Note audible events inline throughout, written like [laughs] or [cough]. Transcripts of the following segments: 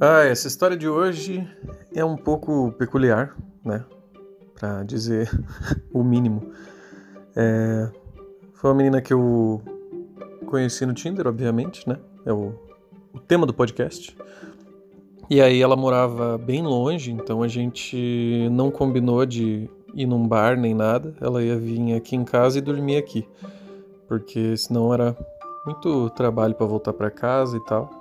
Ah, essa história de hoje é um pouco peculiar, né? Pra dizer [laughs] o mínimo. É... Foi uma menina que eu conheci no Tinder, obviamente, né? É o, o tema do podcast. E aí ela morava bem longe, então a gente não combinou de ir num bar nem nada. Ela ia vir aqui em casa e dormir aqui, porque senão era muito trabalho para voltar para casa e tal.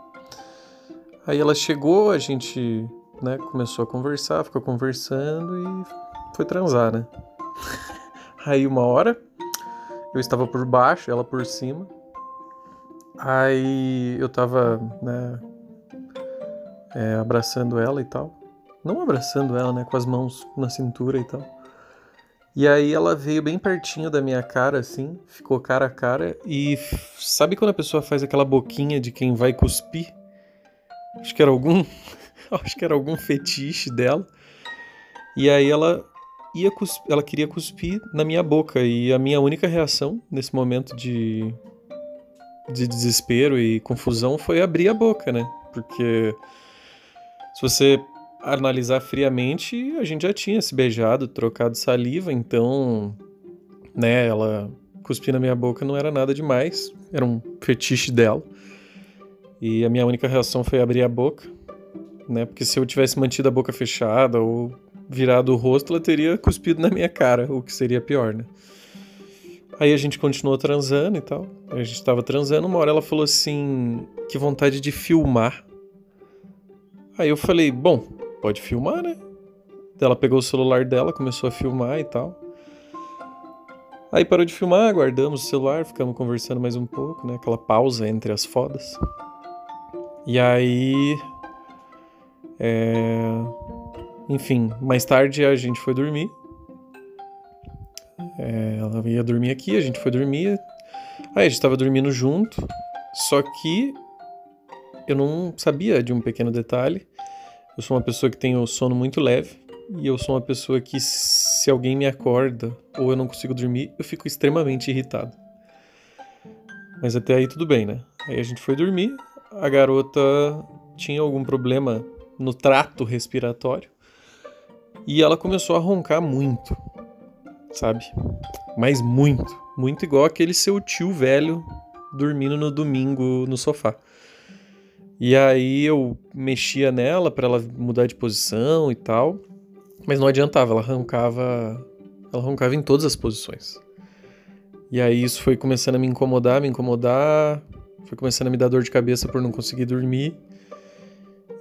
Aí ela chegou, a gente né, começou a conversar, ficou conversando e foi transar, né? [laughs] Aí uma hora eu estava por baixo, ela por cima. Aí eu tava, né, é, abraçando ela e tal. Não abraçando ela, né, com as mãos na cintura e tal. E aí ela veio bem pertinho da minha cara, assim, ficou cara a cara. E sabe quando a pessoa faz aquela boquinha de quem vai cuspir? Acho que era algum. [laughs] acho que era algum fetiche dela. E aí ela ia cuspir, ela queria cuspir na minha boca. E a minha única reação nesse momento de, de desespero e confusão foi abrir a boca, né? Porque se você analisar friamente, a gente já tinha se beijado, trocado saliva, então, né, ela cuspir na minha boca não era nada demais, era um fetiche dela. E a minha única reação foi abrir a boca, né? Porque se eu tivesse mantido a boca fechada ou virado o rosto, ela teria cuspido na minha cara, o que seria pior, né? Aí a gente continuou transando e tal. A gente tava transando, uma hora ela falou assim: que vontade de filmar. Aí eu falei: bom, pode filmar, né? Ela pegou o celular dela, começou a filmar e tal. Aí parou de filmar, guardamos o celular, ficamos conversando mais um pouco, né? Aquela pausa entre as fodas. E aí. É... Enfim, mais tarde a gente foi dormir. É, ela ia dormir aqui, a gente foi dormir. Aí a gente tava dormindo junto. Só que eu não sabia de um pequeno detalhe. Eu sou uma pessoa que tem o sono muito leve. E eu sou uma pessoa que, se alguém me acorda ou eu não consigo dormir, eu fico extremamente irritado. Mas até aí tudo bem, né? Aí a gente foi dormir a garota tinha algum problema no trato respiratório e ela começou a roncar muito, sabe? Mas muito, muito igual aquele seu tio velho dormindo no domingo no sofá. E aí eu mexia nela para ela mudar de posição e tal, mas não adiantava, ela roncava, ela roncava em todas as posições. E aí isso foi começando a me incomodar, me incomodar, foi começando a me dar dor de cabeça por não conseguir dormir.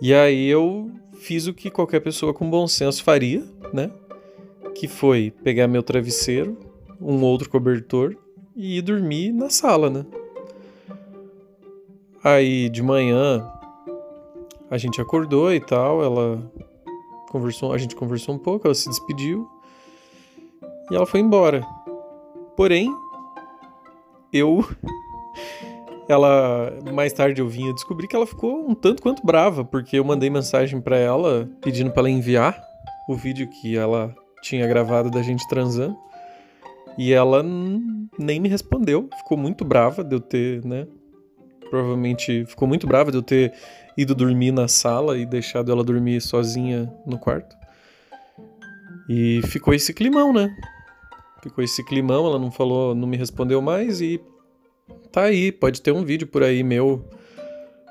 E aí eu fiz o que qualquer pessoa com bom senso faria, né? Que foi pegar meu travesseiro, um outro cobertor e ir dormir na sala, né? Aí de manhã a gente acordou e tal, ela conversou, a gente conversou um pouco, ela se despediu e ela foi embora. Porém, eu ela mais tarde eu vim a descobrir que ela ficou um tanto quanto brava, porque eu mandei mensagem para ela pedindo para ela enviar o vídeo que ela tinha gravado da gente transando. E ela nem me respondeu, ficou muito brava de eu ter, né? Provavelmente ficou muito brava de eu ter ido dormir na sala e deixado ela dormir sozinha no quarto. E ficou esse climão, né? Ficou esse climão, ela não falou, não me respondeu mais e tá aí, pode ter um vídeo por aí meu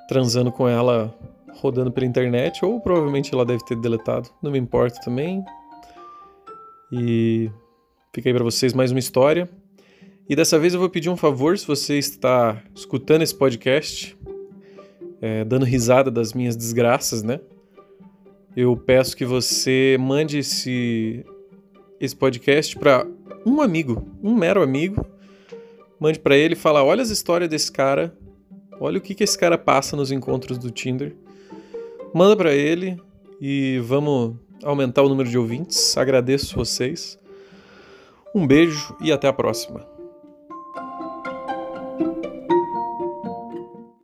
transando com ela rodando pela internet, ou provavelmente ela deve ter deletado, não me importa também. E fica aí para vocês mais uma história. E dessa vez eu vou pedir um favor, se você está escutando esse podcast, é, dando risada das minhas desgraças, né? Eu peço que você mande esse, esse podcast para um amigo, um mero amigo, mande para ele e fala: olha as histórias desse cara, olha o que, que esse cara passa nos encontros do Tinder. Manda para ele e vamos aumentar o número de ouvintes. Agradeço vocês. Um beijo e até a próxima.